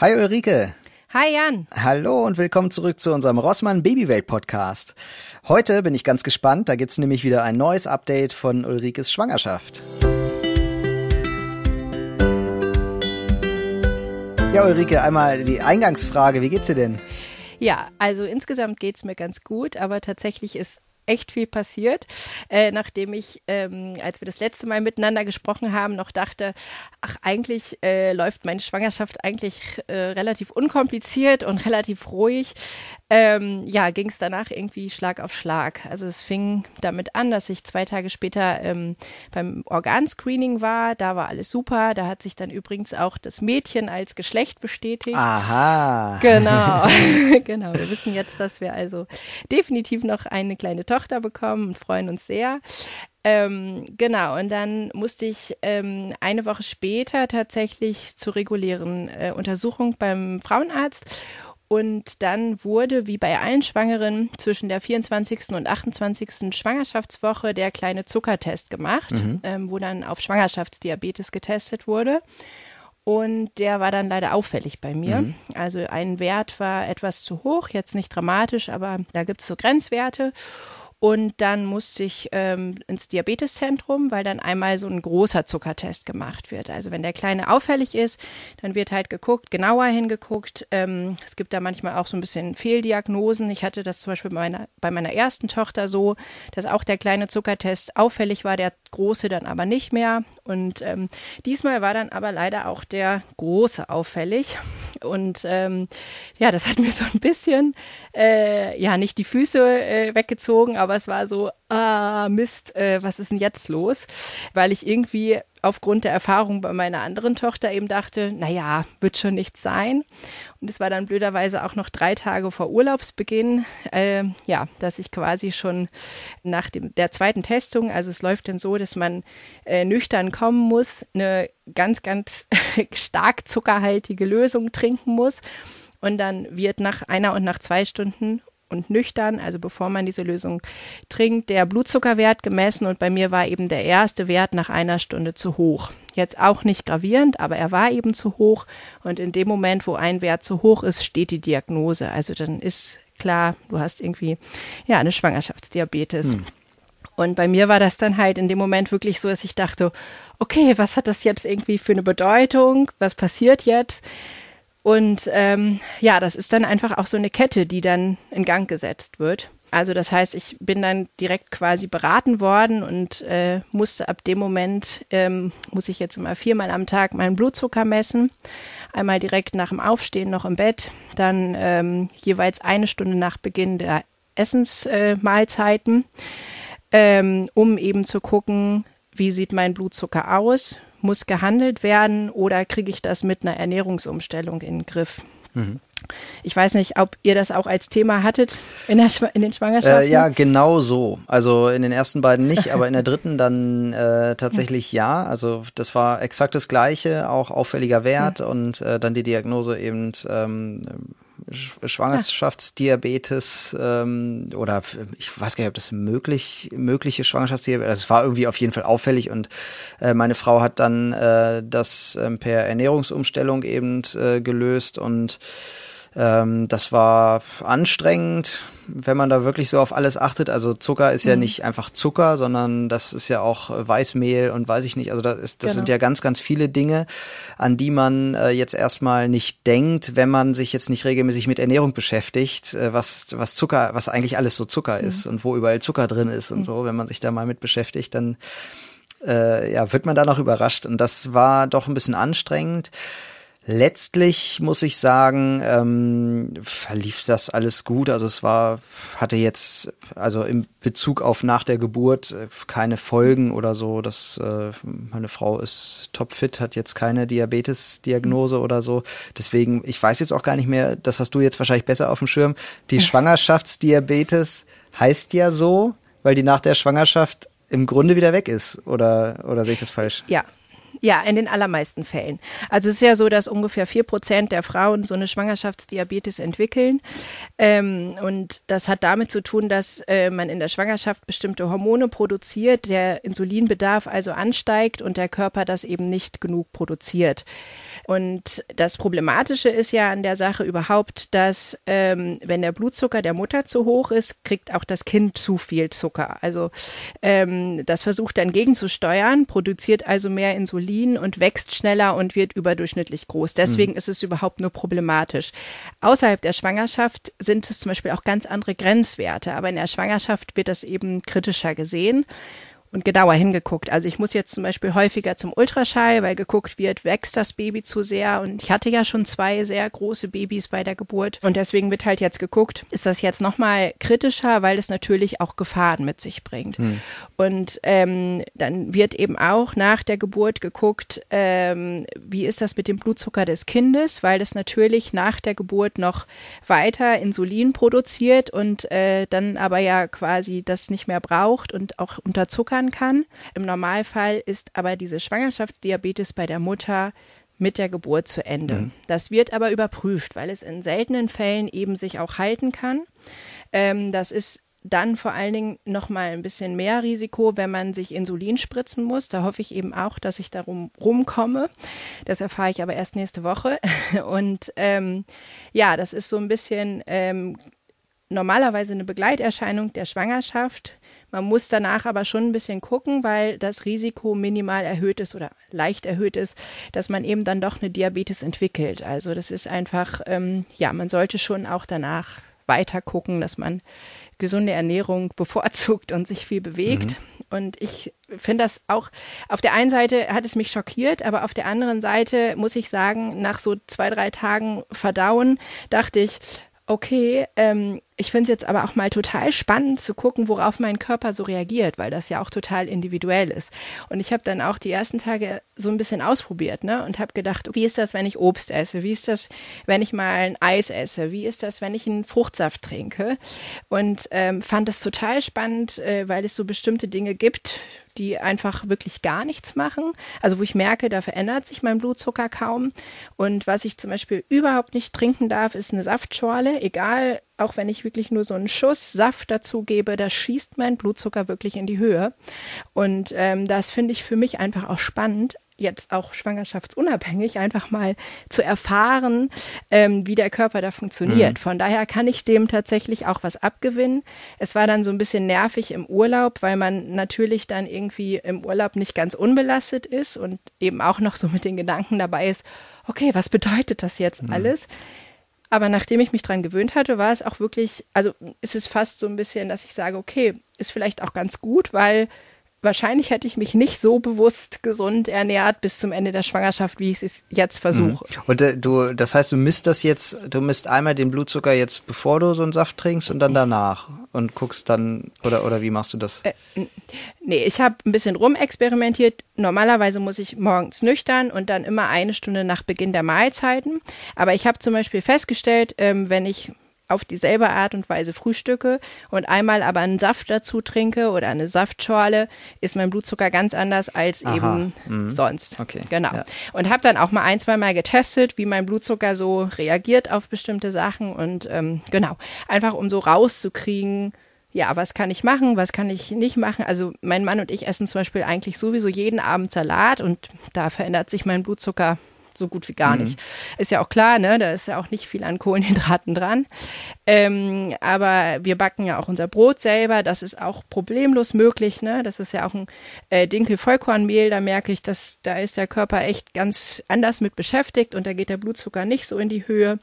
Hi Ulrike. Hi Jan. Hallo und willkommen zurück zu unserem Rossmann Babywelt Podcast. Heute bin ich ganz gespannt, da gibt's nämlich wieder ein neues Update von Ulrikes Schwangerschaft. Ja, Ulrike, einmal die Eingangsfrage, wie geht's dir denn? Ja, also insgesamt geht's mir ganz gut, aber tatsächlich ist echt viel passiert, äh, nachdem ich, ähm, als wir das letzte Mal miteinander gesprochen haben, noch dachte, ach, eigentlich äh, läuft meine Schwangerschaft eigentlich äh, relativ unkompliziert und relativ ruhig. Ähm, ja, ging es danach irgendwie Schlag auf Schlag. Also es fing damit an, dass ich zwei Tage später ähm, beim Organscreening war. Da war alles super. Da hat sich dann übrigens auch das Mädchen als Geschlecht bestätigt. Aha. Genau, genau. Wir wissen jetzt, dass wir also definitiv noch eine kleine Tochter bekommen und freuen uns sehr. Ähm, genau, und dann musste ich ähm, eine Woche später tatsächlich zur regulären äh, Untersuchung beim Frauenarzt. Und dann wurde, wie bei allen Schwangeren, zwischen der 24. und 28. Schwangerschaftswoche der kleine Zuckertest gemacht, mhm. ähm, wo dann auf Schwangerschaftsdiabetes getestet wurde. Und der war dann leider auffällig bei mir. Mhm. Also ein Wert war etwas zu hoch, jetzt nicht dramatisch, aber da gibt es so Grenzwerte. Und dann musste ich ähm, ins Diabeteszentrum, weil dann einmal so ein großer Zuckertest gemacht wird. Also wenn der Kleine auffällig ist, dann wird halt geguckt, genauer hingeguckt. Ähm, es gibt da manchmal auch so ein bisschen Fehldiagnosen. Ich hatte das zum Beispiel bei meiner, bei meiner ersten Tochter so, dass auch der kleine Zuckertest auffällig war, der große dann aber nicht mehr. Und ähm, diesmal war dann aber leider auch der große auffällig. Und ähm, ja, das hat mir so ein bisschen, äh, ja, nicht die Füße äh, weggezogen, aber es war so, ah, Mist, äh, was ist denn jetzt los? Weil ich irgendwie aufgrund der Erfahrung bei meiner anderen Tochter eben dachte, naja, wird schon nichts sein. Und es war dann blöderweise auch noch drei Tage vor Urlaubsbeginn, äh, ja, dass ich quasi schon nach dem, der zweiten Testung, also es läuft dann so, dass man äh, nüchtern kommen muss, eine ganz, ganz stark zuckerhaltige Lösung trinken muss. Und dann wird nach einer und nach zwei Stunden und nüchtern, also bevor man diese Lösung trinkt, der Blutzuckerwert gemessen und bei mir war eben der erste Wert nach einer Stunde zu hoch. Jetzt auch nicht gravierend, aber er war eben zu hoch und in dem Moment, wo ein Wert zu hoch ist, steht die Diagnose. Also dann ist klar, du hast irgendwie ja eine Schwangerschaftsdiabetes. Hm. Und bei mir war das dann halt in dem Moment wirklich so, dass ich dachte, okay, was hat das jetzt irgendwie für eine Bedeutung? Was passiert jetzt? Und ähm, ja, das ist dann einfach auch so eine Kette, die dann in Gang gesetzt wird. Also das heißt, ich bin dann direkt quasi beraten worden und äh, musste ab dem Moment, ähm, muss ich jetzt immer viermal am Tag meinen Blutzucker messen. Einmal direkt nach dem Aufstehen noch im Bett, dann ähm, jeweils eine Stunde nach Beginn der Essensmahlzeiten, äh, ähm, um eben zu gucken, wie sieht mein Blutzucker aus, muss gehandelt werden oder kriege ich das mit einer Ernährungsumstellung in den Griff? Mhm. Ich weiß nicht, ob ihr das auch als Thema hattet in, der, in den Schwangerschaften. Äh, ja, genau so. Also in den ersten beiden nicht, aber in der dritten dann äh, tatsächlich ja. Also das war exakt das Gleiche, auch auffälliger Wert mhm. und äh, dann die Diagnose eben ähm, Schwangerschaftsdiabetes ähm, oder ich weiß gar nicht, ob das möglich mögliche Schwangerschaftsdiabetes. Also es war irgendwie auf jeden Fall auffällig und äh, meine Frau hat dann äh, das äh, per Ernährungsumstellung eben äh, gelöst und ähm, das war anstrengend wenn man da wirklich so auf alles achtet. Also Zucker ist ja mhm. nicht einfach Zucker, sondern das ist ja auch äh, Weißmehl und weiß ich nicht. Also das, ist, das genau. sind ja ganz, ganz viele Dinge, an die man äh, jetzt erstmal nicht denkt, wenn man sich jetzt nicht regelmäßig mit Ernährung beschäftigt, äh, was, was Zucker, was eigentlich alles so Zucker mhm. ist und wo überall Zucker drin ist und mhm. so. Wenn man sich da mal mit beschäftigt, dann äh, ja, wird man da noch überrascht. Und das war doch ein bisschen anstrengend. Letztlich muss ich sagen, ähm, verlief das alles gut. Also es war, hatte jetzt, also im Bezug auf nach der Geburt äh, keine Folgen oder so. Das, äh, meine Frau ist topfit, hat jetzt keine Diabetes-Diagnose oder so. Deswegen, ich weiß jetzt auch gar nicht mehr, das hast du jetzt wahrscheinlich besser auf dem Schirm. Die Schwangerschaftsdiabetes heißt ja so, weil die nach der Schwangerschaft im Grunde wieder weg ist. Oder, oder sehe ich das falsch? Ja, Ja, in den allermeisten Fällen. Also es ist ja so, dass ungefähr vier Prozent der Frauen so eine Schwangerschaftsdiabetes entwickeln. Ähm, und das hat damit zu tun, dass äh, man in der Schwangerschaft bestimmte Hormone produziert, der Insulinbedarf also ansteigt und der Körper das eben nicht genug produziert. Und das Problematische ist ja an der Sache überhaupt, dass ähm, wenn der Blutzucker der Mutter zu hoch ist, kriegt auch das Kind zu viel Zucker. Also ähm, das versucht dann gegenzusteuern, produziert also mehr Insulin und wächst schneller und wird überdurchschnittlich groß. Deswegen mhm. ist es überhaupt nur problematisch. Außerhalb der Schwangerschaft sind es zum Beispiel auch ganz andere Grenzwerte, aber in der Schwangerschaft wird das eben kritischer gesehen und genauer hingeguckt. Also ich muss jetzt zum Beispiel häufiger zum Ultraschall, weil geguckt wird, wächst das Baby zu sehr. Und ich hatte ja schon zwei sehr große Babys bei der Geburt. Und deswegen wird halt jetzt geguckt, ist das jetzt nochmal kritischer, weil es natürlich auch Gefahren mit sich bringt. Hm. Und ähm, dann wird eben auch nach der Geburt geguckt, ähm, wie ist das mit dem Blutzucker des Kindes, weil es natürlich nach der Geburt noch weiter Insulin produziert und äh, dann aber ja quasi das nicht mehr braucht und auch unterzuckert liefern kann. Im Normalfall ist aber diese Schwangerschaftsdiabetes bei der Mutter mit der Geburt zu Ende. Mhm. Das wird aber überprüft, weil es in seltenen Fällen eben sich auch halten kann. Ähm, das ist dann vor allen Dingen noch mal ein bisschen mehr Risiko, wenn man sich Insulin spritzen muss. Da hoffe ich eben auch, dass ich darum rumkomme. Das erfahre ich aber erst nächste Woche. Und ähm, ja, das ist so ein bisschen ähm, normalerweise eine Begleiterscheinung der Schwangerschaft. Man muss danach aber schon ein bisschen gucken, weil das Risiko minimal erhöht ist oder leicht erhöht ist, dass man eben dann doch eine Diabetes entwickelt. Also das ist einfach, ähm, ja, man sollte schon auch danach weiter gucken, dass man gesunde Ernährung bevorzugt und sich viel bewegt. Mhm. Und ich finde das auch, auf der einen Seite hat es mich schockiert, aber auf der anderen Seite muss ich sagen, nach so zwei, drei Tagen Verdauen dachte ich, okay, ähm, ich finde es jetzt aber auch mal total spannend zu gucken, worauf mein Körper so reagiert, weil das ja auch total individuell ist. Und ich habe dann auch die ersten Tage so ein bisschen ausprobiert ne? und habe gedacht, wie ist das, wenn ich Obst esse? Wie ist das, wenn ich mal ein Eis esse? Wie ist das, wenn ich einen Fruchtsaft trinke? Und ähm, fand das total spannend, äh, weil es so bestimmte Dinge gibt, die einfach wirklich gar nichts machen. Also wo ich merke, da verändert sich mein Blutzucker kaum. Und was ich zum Beispiel überhaupt nicht trinken darf, ist eine Saftschorle, egal auch wenn ich wirklich nur so einen Schuss Saft dazu gebe, da schießt mein Blutzucker wirklich in die Höhe. Und ähm, das finde ich für mich einfach auch spannend, jetzt auch schwangerschaftsunabhängig einfach mal zu erfahren, ähm, wie der Körper da funktioniert. Mhm. Von daher kann ich dem tatsächlich auch was abgewinnen. Es war dann so ein bisschen nervig im Urlaub, weil man natürlich dann irgendwie im Urlaub nicht ganz unbelastet ist und eben auch noch so mit den Gedanken dabei ist, okay, was bedeutet das jetzt mhm. alles? Aber nachdem ich mich dran gewöhnt hatte, war es auch wirklich, also ist es fast so ein bisschen, dass ich sage, okay, ist vielleicht auch ganz gut, weil wahrscheinlich hätte ich mich nicht so bewusst gesund ernährt bis zum Ende der Schwangerschaft, wie ich es jetzt versuche. Mhm. Und äh, du, das heißt, du misst das jetzt, du misst einmal den Blutzucker jetzt, bevor du so einen Saft trinkst und dann danach und guckst dann, oder, oder wie machst du das? Äh, nee, ich habe ein bisschen rumexperimentiert. Normalerweise muss ich morgens nüchtern und dann immer eine Stunde nach Beginn der Mahlzeiten. Aber ich habe zum Beispiel festgestellt, ähm, wenn ich auf dieselbe Art und Weise frühstücke und einmal aber einen Saft dazu trinke oder eine Saftschorle, ist mein Blutzucker ganz anders als Aha. eben mhm. sonst. Okay. Genau. Ja. Und habe dann auch mal ein, zwei Mal getestet, wie mein Blutzucker so reagiert auf bestimmte Sachen und ähm, genau, einfach um so rauszukriegen, ja, was kann ich machen, was kann ich nicht machen? Also mein Mann und ich essen zum Beispiel eigentlich sowieso jeden Abend Salat und da verändert sich mein Blutzucker so gut wie gar mhm. nicht. Ist ja auch klar, ne? Da ist ja auch nicht viel an Kohlenhydraten dran. Ähm, aber wir backen ja auch unser Brot selber. Das ist auch problemlos möglich, ne? Das ist ja auch ein äh, Dinkel-Vollkornmehl. Da merke ich, dass da ist der Körper echt ganz anders mit beschäftigt und da geht der Blutzucker nicht so in die Höhe.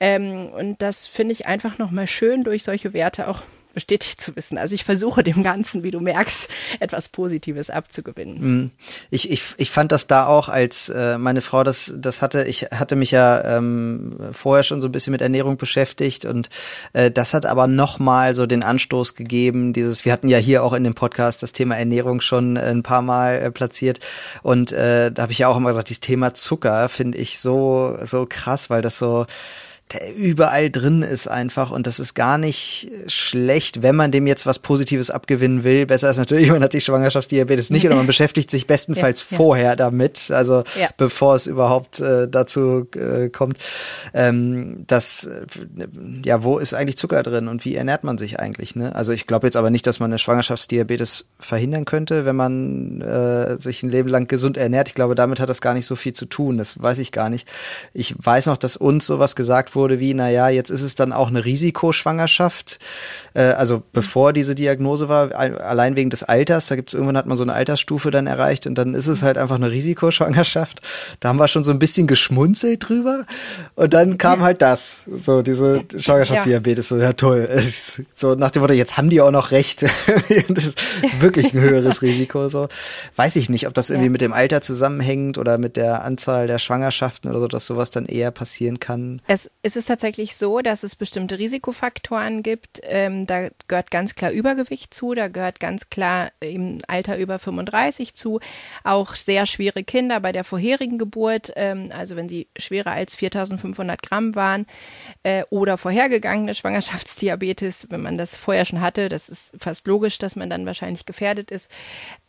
Ähm, und das finde ich einfach nochmal schön durch solche Werte auch bestätigt zu wissen. Also ich versuche dem Ganzen, wie du merkst, etwas Positives abzugewinnen. Mhm. Ich, ich, ich fand das da auch, als äh, meine Frau das, das hatte, ich hatte mich ja ähm, vorher schon so ein bisschen mit Ernährung beschäftigt und äh, das hat aber nochmal so den Anstoß gegeben, dieses, wir hatten ja hier auch in dem Podcast das Thema Ernährung schon äh, ein paar Mal äh, platziert und äh, da habe ich ja auch immer gesagt, dieses Thema Zucker finde ich so, so krass, weil das so überall drin ist einfach und das ist gar nicht schlecht, wenn man dem jetzt was Positives abgewinnen will. Besser ist natürlich, man hat die Schwangerschaftsdiabetes nicht oder man beschäftigt sich bestenfalls ja, vorher damit, also ja. bevor es überhaupt äh, dazu äh, kommt. Ähm, das, äh, ja, wo ist eigentlich Zucker drin und wie ernährt man sich eigentlich? Ne? Also ich glaube jetzt aber nicht, dass man eine Schwangerschaftsdiabetes verhindern könnte, wenn man äh, sich ein Leben lang gesund ernährt. Ich glaube, damit hat das gar nicht so viel zu tun. Das weiß ich gar nicht. Ich weiß noch, dass uns sowas gesagt wurde wie, naja, jetzt ist es dann auch eine Risikoschwangerschaft. Äh, also bevor diese Diagnose war, allein wegen des Alters, da gibt es irgendwann hat man so eine Altersstufe dann erreicht und dann ist es halt einfach eine Risikoschwangerschaft. Da haben wir schon so ein bisschen geschmunzelt drüber. Und dann kam halt das, so diese Schwangerschaftsdiabetes, so ja toll. So nach dem Motto, jetzt haben die auch noch recht. das ist wirklich ein höheres Risiko. So weiß ich nicht, ob das irgendwie mit dem Alter zusammenhängt oder mit der Anzahl der Schwangerschaften oder so, dass sowas dann eher passieren kann. Es, es ist tatsächlich so, dass es bestimmte Risikofaktoren gibt. Ähm, da gehört ganz klar Übergewicht zu, da gehört ganz klar im Alter über 35 zu. Auch sehr schwere Kinder bei der vorherigen Geburt, ähm, also wenn sie schwerer als 4500 Gramm waren äh, oder vorhergegangene Schwangerschaftsdiabetes, wenn man das vorher schon hatte, das ist fast logisch, dass man dann wahrscheinlich gefährdet ist.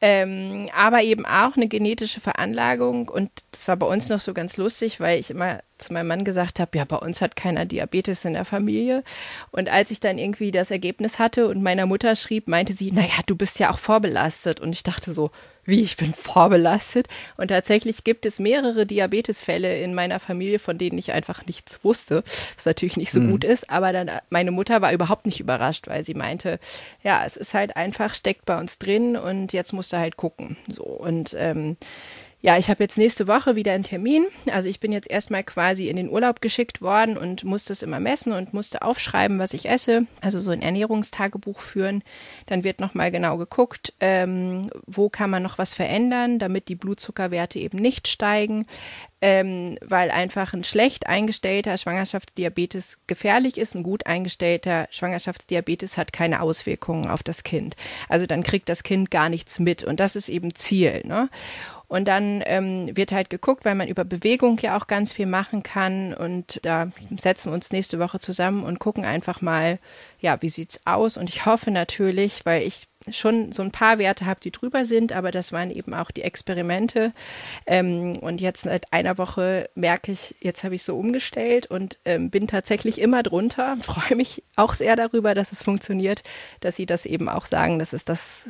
Ähm, aber eben auch eine genetische Veranlagung und das war bei uns noch so ganz lustig, weil ich immer zu meinem Mann gesagt habe, ja, bei uns hat keiner Diabetes in der Familie. Und als ich dann irgendwie das Ergebnis hatte und meiner Mutter schrieb, meinte sie, naja, du bist ja auch vorbelastet. Und ich dachte so, wie ich bin vorbelastet. Und tatsächlich gibt es mehrere Diabetesfälle in meiner Familie, von denen ich einfach nichts wusste, was natürlich nicht so mhm. gut ist. Aber dann meine Mutter war überhaupt nicht überrascht, weil sie meinte, ja, es ist halt einfach, steckt bei uns drin und jetzt musst du halt gucken. So und ähm, ja, ich habe jetzt nächste Woche wieder einen Termin. Also ich bin jetzt erstmal quasi in den Urlaub geschickt worden und musste es immer messen und musste aufschreiben, was ich esse. Also so ein Ernährungstagebuch führen. Dann wird nochmal genau geguckt, ähm, wo kann man noch was verändern, damit die Blutzuckerwerte eben nicht steigen. Ähm, weil einfach ein schlecht eingestellter Schwangerschaftsdiabetes gefährlich ist. Ein gut eingestellter Schwangerschaftsdiabetes hat keine Auswirkungen auf das Kind. Also dann kriegt das Kind gar nichts mit. Und das ist eben Ziel. Ne? Und dann ähm, wird halt geguckt, weil man über Bewegung ja auch ganz viel machen kann. Und da setzen wir uns nächste Woche zusammen und gucken einfach mal, ja, wie sieht's aus? Und ich hoffe natürlich, weil ich schon so ein paar Werte habe, die drüber sind, aber das waren eben auch die Experimente. Ähm, und jetzt seit einer Woche merke ich, jetzt habe ich so umgestellt und ähm, bin tatsächlich immer drunter. Freue mich auch sehr darüber, dass es funktioniert, dass Sie das eben auch sagen, dass es das,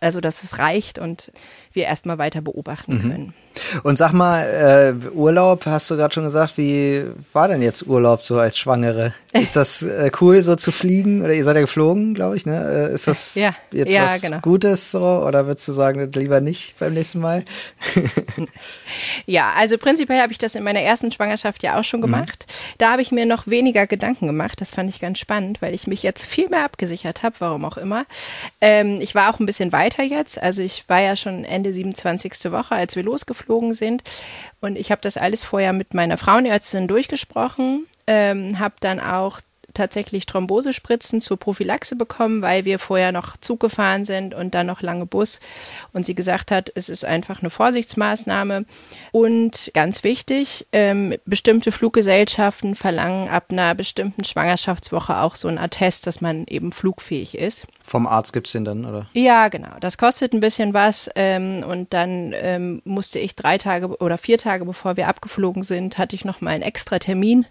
also dass es reicht und wir erstmal weiter beobachten mhm. können. Und sag mal, äh, Urlaub, hast du gerade schon gesagt, wie war denn jetzt Urlaub so als Schwangere? Ist das äh, cool, so zu fliegen? Oder ihr seid ja geflogen, glaube ich, ne? Äh, ist das ja. jetzt ja, was genau. Gutes so? Oder würdest du sagen, lieber nicht beim nächsten Mal? ja, also prinzipiell habe ich das in meiner ersten Schwangerschaft ja auch schon mhm. gemacht. Mhm. Da habe ich mir noch weniger Gedanken gemacht. Das fand ich ganz spannend, weil ich mich jetzt viel mehr abgesichert habe, warum auch immer. Ähm, ich war auch ein bisschen weiter jetzt. Also ich war ja schon Ende Ende 27. Woche, als wir losgeflogen sind. Und ich habe das alles vorher mit meiner Frauenärztin durchgesprochen, ähm, habe dann auch tatsächlich Thrombosespritzen zur Prophylaxe bekommen, weil wir vorher noch Zug gefahren sind und dann noch lange Bus. Und sie gesagt hat, es ist einfach eine Vorsichtsmaßnahme. Und ganz wichtig, ähm, bestimmte Fluggesellschaften verlangen ab einer bestimmten Schwangerschaftswoche auch so ein Attest, dass man eben flugfähig ist. Vom Arzt gibt es den dann, oder? Ja, genau. Das kostet ein bisschen was. Ähm, und dann ähm, musste ich drei Tage oder vier Tage, bevor wir abgeflogen sind, hatte ich noch mal einen extra Termin,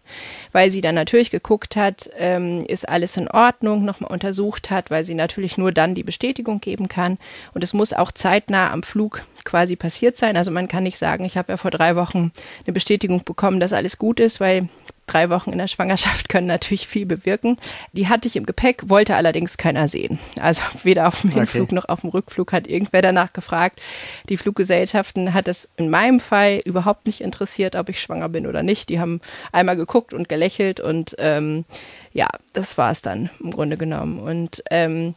weil sie dann natürlich geguckt hat, ähm, ist alles in Ordnung, nochmal untersucht hat, weil sie natürlich nur dann die Bestätigung geben kann. Und es muss auch zeitnah am Flug quasi passiert sein. Also man kann nicht sagen, ich habe ja vor drei Wochen eine Bestätigung bekommen, dass alles gut ist, weil drei Wochen in der Schwangerschaft können natürlich viel bewirken. Die hatte ich im Gepäck, wollte allerdings keiner sehen. Also weder auf dem Hinflug okay. noch auf dem Rückflug hat irgendwer danach gefragt. Die Fluggesellschaften hat es in meinem Fall überhaupt nicht interessiert, ob ich schwanger bin oder nicht. Die haben einmal geguckt und gelächelt und ähm, ja, das war es dann im Grunde genommen. Und ähm,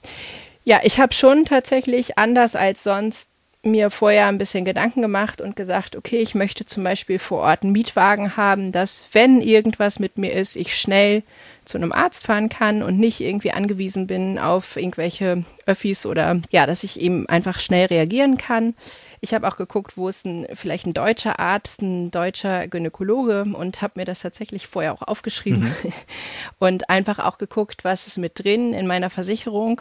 ja, ich habe schon tatsächlich anders als sonst mir vorher ein bisschen Gedanken gemacht und gesagt, okay, ich möchte zum Beispiel vor Ort einen Mietwagen haben, dass wenn irgendwas mit mir ist, ich schnell zu einem Arzt fahren kann und nicht irgendwie angewiesen bin auf irgendwelche Öffis oder ja, dass ich eben einfach schnell reagieren kann. Ich habe auch geguckt, wo ist ein, vielleicht ein deutscher Arzt, ein deutscher Gynäkologe und habe mir das tatsächlich vorher auch aufgeschrieben mhm. und einfach auch geguckt, was ist mit drin in meiner Versicherung,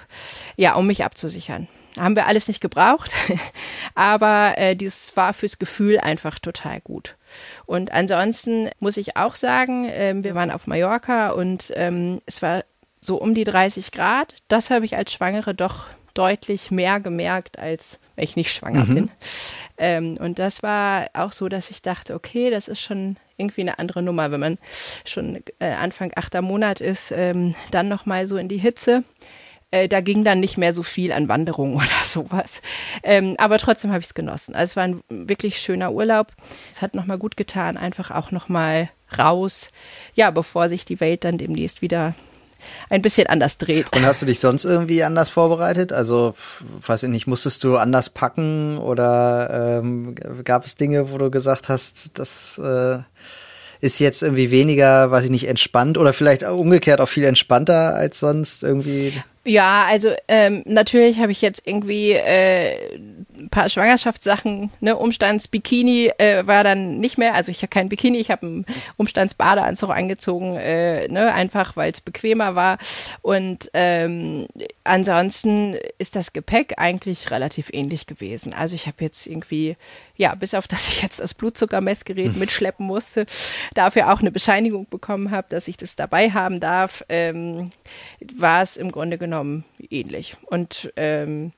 ja, um mich abzusichern. Haben wir alles nicht gebraucht, aber äh, dieses war fürs Gefühl einfach total gut. Und ansonsten muss ich auch sagen, äh, wir waren auf Mallorca und ähm, es war so um die 30 Grad. Das habe ich als Schwangere doch deutlich mehr gemerkt, als wenn ich nicht schwanger mhm. bin. Ähm, und das war auch so, dass ich dachte, okay, das ist schon irgendwie eine andere Nummer, wenn man schon äh, Anfang achter Monat ist, ähm, dann nochmal so in die Hitze. Äh, da ging dann nicht mehr so viel an Wanderungen oder sowas. Ähm, aber trotzdem habe ich es genossen. Also es war ein wirklich schöner Urlaub. Es hat nochmal gut getan, einfach auch nochmal raus. Ja, bevor sich die Welt dann demnächst wieder ein bisschen anders dreht. Und hast du dich sonst irgendwie anders vorbereitet? Also, weiß ich nicht, musstest du anders packen oder ähm, gab es Dinge, wo du gesagt hast, das äh, ist jetzt irgendwie weniger, weiß ich nicht, entspannt oder vielleicht umgekehrt auch viel entspannter als sonst irgendwie? Ja, also ähm, natürlich habe ich jetzt irgendwie äh, ein paar Schwangerschaftssachen, ne, Umstandsbikini äh, war dann nicht mehr, also ich habe kein Bikini, ich habe einen Umstandsbadeanzug angezogen, äh, ne, einfach weil es bequemer war. Und ähm, ansonsten ist das Gepäck eigentlich relativ ähnlich gewesen. Also ich habe jetzt irgendwie, ja, bis auf dass ich jetzt das Blutzuckermessgerät hm. mitschleppen musste, dafür auch eine Bescheinigung bekommen habe, dass ich das dabei haben darf, ähm, war es im Grunde genommen ähnlich. Und ähm,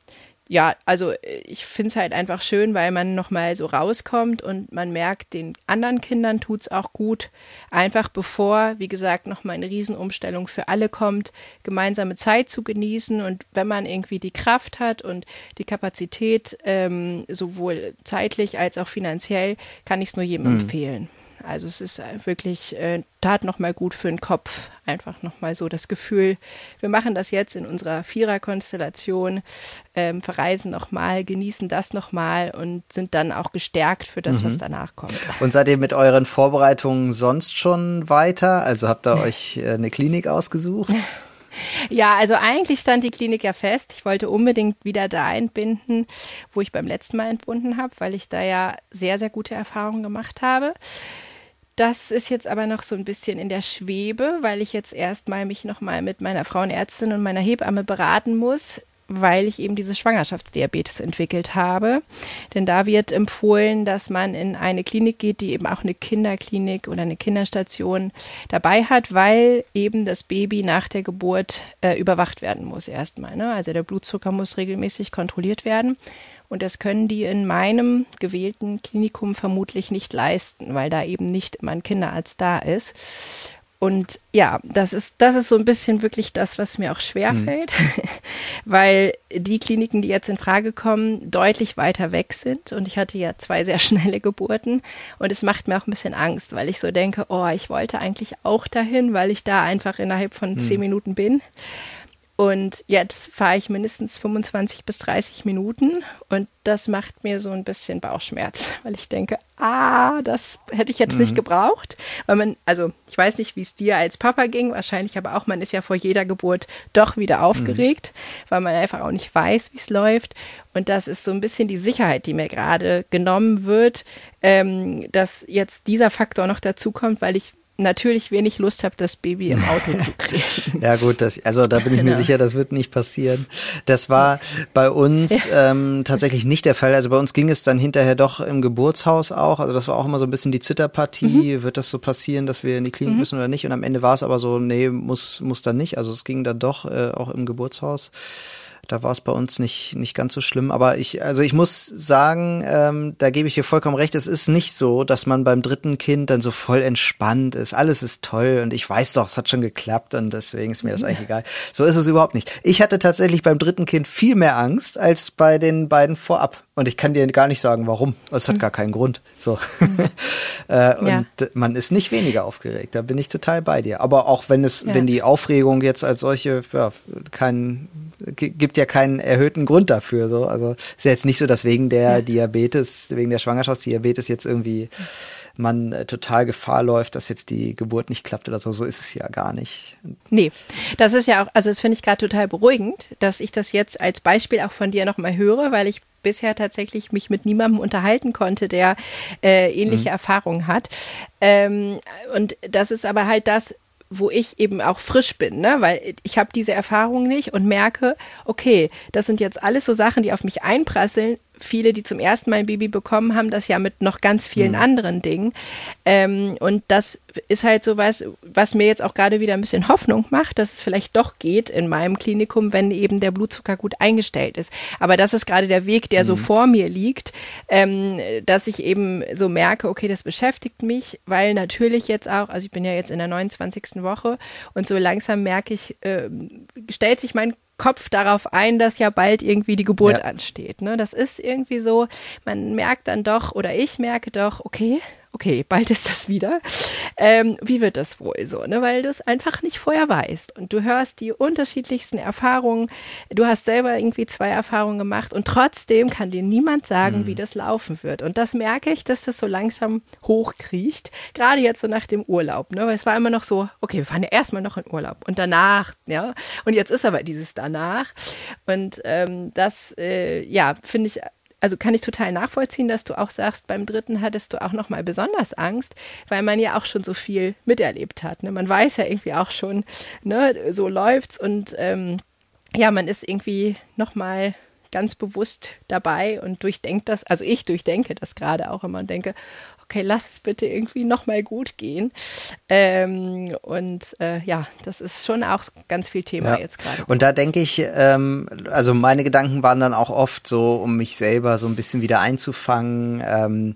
ja, also ich finde es halt einfach schön, weil man nochmal so rauskommt und man merkt, den anderen Kindern tut es auch gut, einfach bevor, wie gesagt, nochmal eine Riesenumstellung für alle kommt, gemeinsame Zeit zu genießen und wenn man irgendwie die Kraft hat und die Kapazität, ähm, sowohl zeitlich als auch finanziell, kann ich es nur jedem mhm. empfehlen. Also es ist äh, wirklich, äh, tat nochmal gut für den Kopf. Einfach nochmal so das Gefühl, wir machen das jetzt in unserer Vierer-Konstellation, ähm, verreisen nochmal, genießen das nochmal und sind dann auch gestärkt für das, mhm. was danach kommt. Und seid ihr mit euren Vorbereitungen sonst schon weiter? Also habt ihr euch äh, eine Klinik ausgesucht? Ja, also eigentlich stand die Klinik ja fest. Ich wollte unbedingt wieder da einbinden, wo ich beim letzten Mal entbunden habe, weil ich da ja sehr, sehr gute Erfahrungen gemacht habe. Das ist jetzt aber noch so ein bisschen in der Schwebe, weil ich jetzt erstmal mich nochmal mit meiner Frauenärztin und meiner Hebamme beraten muss, weil ich eben dieses Schwangerschaftsdiabetes entwickelt habe. Denn da wird empfohlen, dass man in eine Klinik geht, die eben auch eine Kinderklinik oder eine Kinderstation dabei hat, weil eben das Baby nach der Geburt äh, überwacht werden muss erstmal. Ne? Also der Blutzucker muss regelmäßig kontrolliert werden. Und das können die in meinem gewählten Klinikum vermutlich nicht leisten, weil da eben nicht immer ein Kinderarzt da ist. Und ja, das ist, das ist so ein bisschen wirklich das, was mir auch schwerfällt, mhm. weil die Kliniken, die jetzt in Frage kommen, deutlich weiter weg sind. Und ich hatte ja zwei sehr schnelle Geburten. Und es macht mir auch ein bisschen Angst, weil ich so denke, oh, ich wollte eigentlich auch dahin, weil ich da einfach innerhalb von mhm. zehn Minuten bin. Und jetzt fahre ich mindestens 25 bis 30 Minuten und das macht mir so ein bisschen Bauchschmerz, weil ich denke, ah, das hätte ich jetzt mhm. nicht gebraucht. Weil man, also ich weiß nicht, wie es dir als Papa ging, wahrscheinlich aber auch, man ist ja vor jeder Geburt doch wieder aufgeregt, mhm. weil man einfach auch nicht weiß, wie es läuft. Und das ist so ein bisschen die Sicherheit, die mir gerade genommen wird, ähm, dass jetzt dieser Faktor noch dazu kommt, weil ich natürlich wenig Lust habe, das Baby im Auto zu kriegen. ja gut, das, also da bin ich genau. mir sicher, das wird nicht passieren. Das war bei uns ähm, tatsächlich nicht der Fall. Also bei uns ging es dann hinterher doch im Geburtshaus auch. Also das war auch immer so ein bisschen die Zitterpartie. Mhm. Wird das so passieren, dass wir in die Klinik mhm. müssen oder nicht? Und am Ende war es aber so, nee, muss, muss dann nicht. Also es ging dann doch äh, auch im Geburtshaus. Da war es bei uns nicht, nicht ganz so schlimm. Aber ich, also ich muss sagen, ähm, da gebe ich dir vollkommen recht. Es ist nicht so, dass man beim dritten Kind dann so voll entspannt ist. Alles ist toll und ich weiß doch, es hat schon geklappt und deswegen ist mir das eigentlich egal. So ist es überhaupt nicht. Ich hatte tatsächlich beim dritten Kind viel mehr Angst als bei den beiden vorab. Und ich kann dir gar nicht sagen, warum. Es hat mhm. gar keinen Grund. So. äh, und ja. man ist nicht weniger aufgeregt. Da bin ich total bei dir. Aber auch wenn es, ja. wenn die Aufregung jetzt als solche ja, kein gibt ja keinen erhöhten Grund dafür. So. Also ist ja jetzt nicht so, dass wegen der Diabetes, wegen der Schwangerschaftsdiabetes jetzt irgendwie man äh, total Gefahr läuft, dass jetzt die Geburt nicht klappt oder so. So ist es ja gar nicht. Nee, das ist ja auch, also das finde ich gerade total beruhigend, dass ich das jetzt als Beispiel auch von dir nochmal höre, weil ich bisher tatsächlich mich mit niemandem unterhalten konnte, der äh, ähnliche mhm. Erfahrungen hat. Ähm, und das ist aber halt das, wo ich eben auch frisch bin, ne? weil ich habe diese Erfahrung nicht und merke, okay, das sind jetzt alles so Sachen, die auf mich einprasseln viele, die zum ersten Mal ein Baby bekommen haben, das ja mit noch ganz vielen mhm. anderen Dingen. Ähm, und das ist halt so was, was mir jetzt auch gerade wieder ein bisschen Hoffnung macht, dass es vielleicht doch geht in meinem Klinikum, wenn eben der Blutzucker gut eingestellt ist. Aber das ist gerade der Weg, der mhm. so vor mir liegt, ähm, dass ich eben so merke, okay, das beschäftigt mich, weil natürlich jetzt auch, also ich bin ja jetzt in der 29. Woche und so langsam merke ich, äh, stellt sich mein Kopf darauf ein, dass ja bald irgendwie die Geburt ja. ansteht. Ne? Das ist irgendwie so, man merkt dann doch, oder ich merke doch, okay, okay, bald ist das wieder. Ähm, wie wird das wohl so? Ne? Weil du es einfach nicht vorher weißt. Und du hörst die unterschiedlichsten Erfahrungen. Du hast selber irgendwie zwei Erfahrungen gemacht und trotzdem kann dir niemand sagen, mhm. wie das laufen wird. Und das merke ich, dass das so langsam hochkriecht. Gerade jetzt so nach dem Urlaub. Ne? Weil es war immer noch so, okay, wir fahren ja erstmal noch in Urlaub und danach, ja. Und jetzt ist aber dieses danach. Und ähm, das, äh, ja, finde ich also kann ich total nachvollziehen, dass du auch sagst, beim dritten hattest du auch noch mal besonders Angst, weil man ja auch schon so viel miterlebt hat. Ne? Man weiß ja irgendwie auch schon, ne, so läuft's und ähm, ja, man ist irgendwie noch mal ganz bewusst dabei und durchdenkt das. Also ich durchdenke das gerade auch immer und denke, okay, lass es bitte irgendwie nochmal gut gehen. Ähm, und äh, ja, das ist schon auch ganz viel Thema ja. jetzt gerade. Und da denke ich, ähm, also meine Gedanken waren dann auch oft so, um mich selber so ein bisschen wieder einzufangen. Ähm,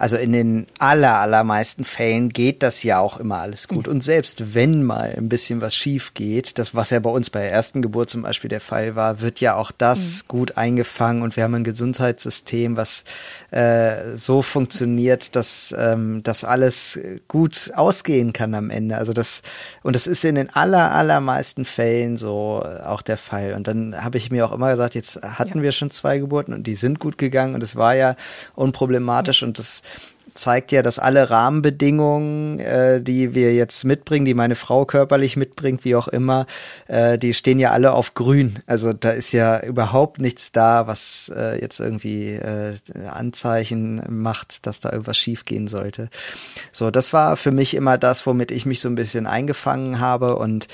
also in den aller, allermeisten Fällen geht das ja auch immer alles gut. Und selbst wenn mal ein bisschen was schief geht, das, was ja bei uns bei der ersten Geburt zum Beispiel der Fall war, wird ja auch das mhm. gut eingefangen und wir haben ein Gesundheitssystem, was äh, so funktioniert, dass ähm, das alles gut ausgehen kann am Ende. Also das, und das ist in den aller, allermeisten Fällen so auch der Fall. Und dann habe ich mir auch immer gesagt, jetzt hatten ja. wir schon zwei Geburten und die sind gut gegangen und es war ja unproblematisch mhm. und das zeigt ja, dass alle Rahmenbedingungen, äh, die wir jetzt mitbringen, die meine Frau körperlich mitbringt, wie auch immer, äh, die stehen ja alle auf grün. Also da ist ja überhaupt nichts da, was äh, jetzt irgendwie äh, Anzeichen macht, dass da irgendwas schiefgehen sollte. So, das war für mich immer das, womit ich mich so ein bisschen eingefangen habe und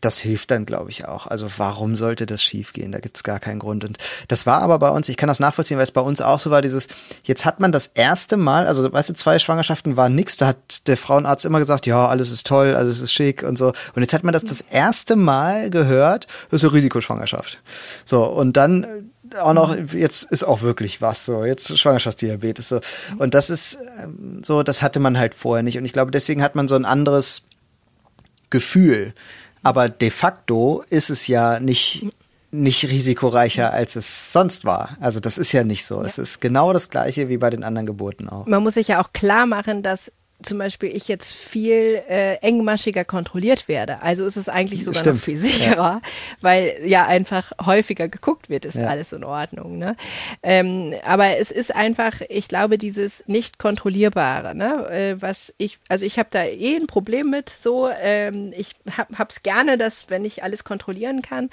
das hilft dann, glaube ich, auch. Also warum sollte das schiefgehen? Da gibt's gar keinen Grund. Und das war aber bei uns, ich kann das nachvollziehen, weil es bei uns auch so war, dieses, jetzt hat man das erste Mal, also weißt du, zwei Schwangerschaften waren nix. Da hat der Frauenarzt immer gesagt, ja, alles ist toll, alles ist schick und so. Und jetzt hat man das das erste Mal gehört, das ist eine Risikoschwangerschaft. So, und dann auch noch, jetzt ist auch wirklich was so, jetzt Schwangerschaftsdiabetes so. Und das ist ähm, so, das hatte man halt vorher nicht. Und ich glaube, deswegen hat man so ein anderes Gefühl. Aber de facto ist es ja nicht nicht risikoreicher, als es sonst war. Also das ist ja nicht so. Ja. Es ist genau das gleiche wie bei den anderen Geburten auch. Man muss sich ja auch klar machen, dass zum Beispiel ich jetzt viel äh, engmaschiger kontrolliert werde. Also ist es eigentlich sogar Stimmt. noch viel sicherer, ja. weil ja einfach häufiger geguckt wird, ist ja. alles in Ordnung. Ne? Ähm, aber es ist einfach, ich glaube, dieses nicht kontrollierbare, ne? Äh, was ich, also ich habe da eh ein Problem mit. So, ähm, ich hab, es gerne, dass wenn ich alles kontrollieren kann,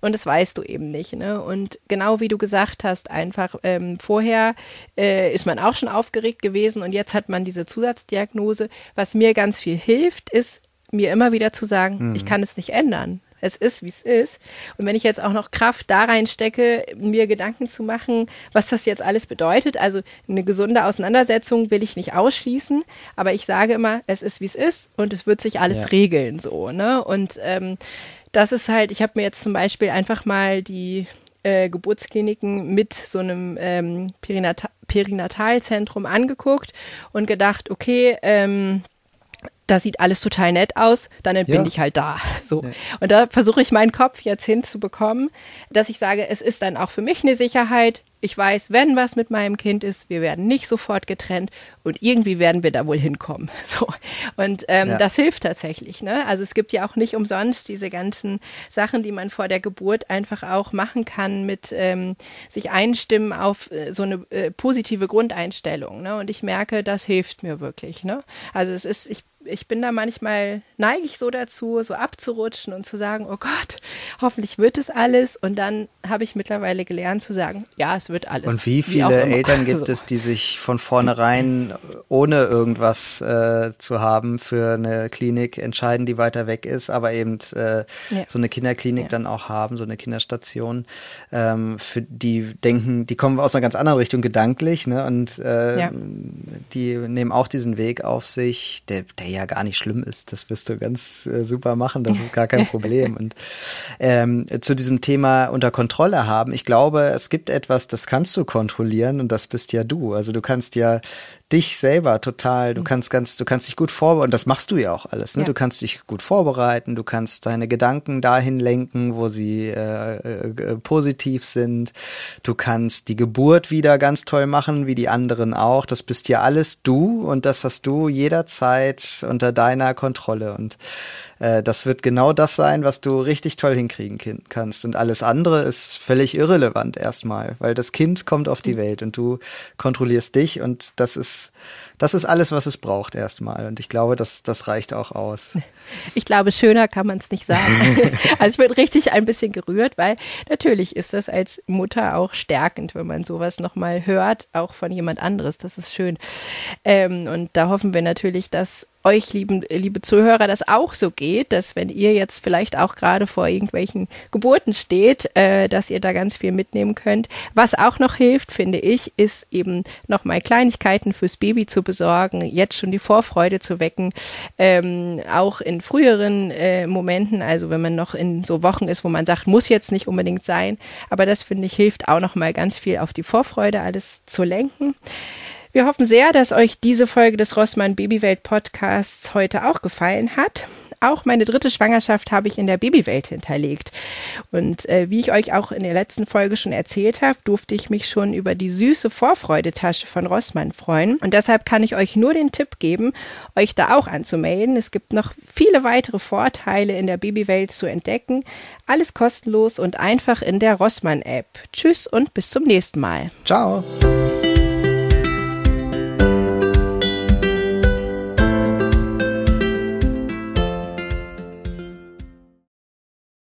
und das weißt du eben nicht. Ne? Und genau wie du gesagt hast, einfach ähm, vorher äh, ist man auch schon aufgeregt gewesen und jetzt hat man diese Zusatzdiagnose Diagnose. Was mir ganz viel hilft, ist mir immer wieder zu sagen, mhm. ich kann es nicht ändern. Es ist, wie es ist. Und wenn ich jetzt auch noch Kraft da reinstecke, mir Gedanken zu machen, was das jetzt alles bedeutet, also eine gesunde Auseinandersetzung will ich nicht ausschließen, aber ich sage immer, es ist, wie es ist und es wird sich alles ja. regeln so. Ne? Und ähm, das ist halt, ich habe mir jetzt zum Beispiel einfach mal die äh, Geburtskliniken mit so einem ähm, Perinata Perinatalzentrum angeguckt und gedacht, okay, ähm, da sieht alles total nett aus, dann ja. ich halt da. So. Ja. Und da versuche ich meinen Kopf jetzt hinzubekommen, dass ich sage, es ist dann auch für mich eine Sicherheit. Ich weiß, wenn was mit meinem Kind ist, wir werden nicht sofort getrennt und irgendwie werden wir da wohl hinkommen. So. Und ähm, ja. das hilft tatsächlich. Ne? Also es gibt ja auch nicht umsonst diese ganzen Sachen, die man vor der Geburt einfach auch machen kann, mit ähm, sich einstimmen auf äh, so eine äh, positive Grundeinstellung. Ne? Und ich merke, das hilft mir wirklich. Ne? Also es ist, ich ich bin da manchmal, neige ich so dazu, so abzurutschen und zu sagen, oh Gott, hoffentlich wird es alles. Und dann habe ich mittlerweile gelernt zu sagen, ja, es wird alles. Und wie viele wie Eltern gibt so. es, die sich von vornherein, ohne irgendwas äh, zu haben, für eine Klinik entscheiden, die weiter weg ist, aber eben äh, ja. so eine Kinderklinik ja. dann auch haben, so eine Kinderstation, ähm, für die denken, die kommen aus einer ganz anderen Richtung gedanklich, ne? Und äh, ja. die nehmen auch diesen Weg auf sich, der, der ja gar nicht schlimm ist. Das wirst du ganz äh, super machen, das ist gar kein Problem. Und ähm, zu diesem Thema unter Kontrolle haben, ich glaube, es gibt etwas, das kannst du kontrollieren und das bist ja du. Also du kannst ja dich selber total, du mhm. kannst ganz, du kannst dich gut vorbereiten, und das machst du ja auch alles, ne? Ja. Du kannst dich gut vorbereiten, du kannst deine Gedanken dahin lenken, wo sie äh, äh, positiv sind. Du kannst die Geburt wieder ganz toll machen, wie die anderen auch. Das bist ja alles du und das hast du jederzeit unter deiner Kontrolle und äh, das wird genau das sein, was du richtig toll hinkriegen kannst. Und alles andere ist völlig irrelevant erstmal, weil das Kind kommt auf die mhm. Welt und du kontrollierst dich und das ist, Yes. Das ist alles, was es braucht erstmal. Und ich glaube, das, das reicht auch aus. Ich glaube, schöner kann man es nicht sagen. also ich bin richtig ein bisschen gerührt, weil natürlich ist das als Mutter auch stärkend, wenn man sowas nochmal hört, auch von jemand anderes. Das ist schön. Ähm, und da hoffen wir natürlich, dass euch, lieben, liebe Zuhörer, das auch so geht, dass wenn ihr jetzt vielleicht auch gerade vor irgendwelchen Geburten steht, äh, dass ihr da ganz viel mitnehmen könnt. Was auch noch hilft, finde ich, ist eben nochmal Kleinigkeiten fürs Baby zu besorgen, jetzt schon die Vorfreude zu wecken, ähm, auch in früheren äh, Momenten, also wenn man noch in so Wochen ist, wo man sagt, muss jetzt nicht unbedingt sein, aber das finde ich hilft auch nochmal ganz viel auf die Vorfreude alles zu lenken. Wir hoffen sehr, dass euch diese Folge des Rossmann Babywelt Podcasts heute auch gefallen hat. Auch meine dritte Schwangerschaft habe ich in der Babywelt hinterlegt. Und äh, wie ich euch auch in der letzten Folge schon erzählt habe, durfte ich mich schon über die süße Vorfreudetasche von Rossmann freuen. Und deshalb kann ich euch nur den Tipp geben, euch da auch anzumelden. Es gibt noch viele weitere Vorteile in der Babywelt zu entdecken. Alles kostenlos und einfach in der Rossmann-App. Tschüss und bis zum nächsten Mal. Ciao.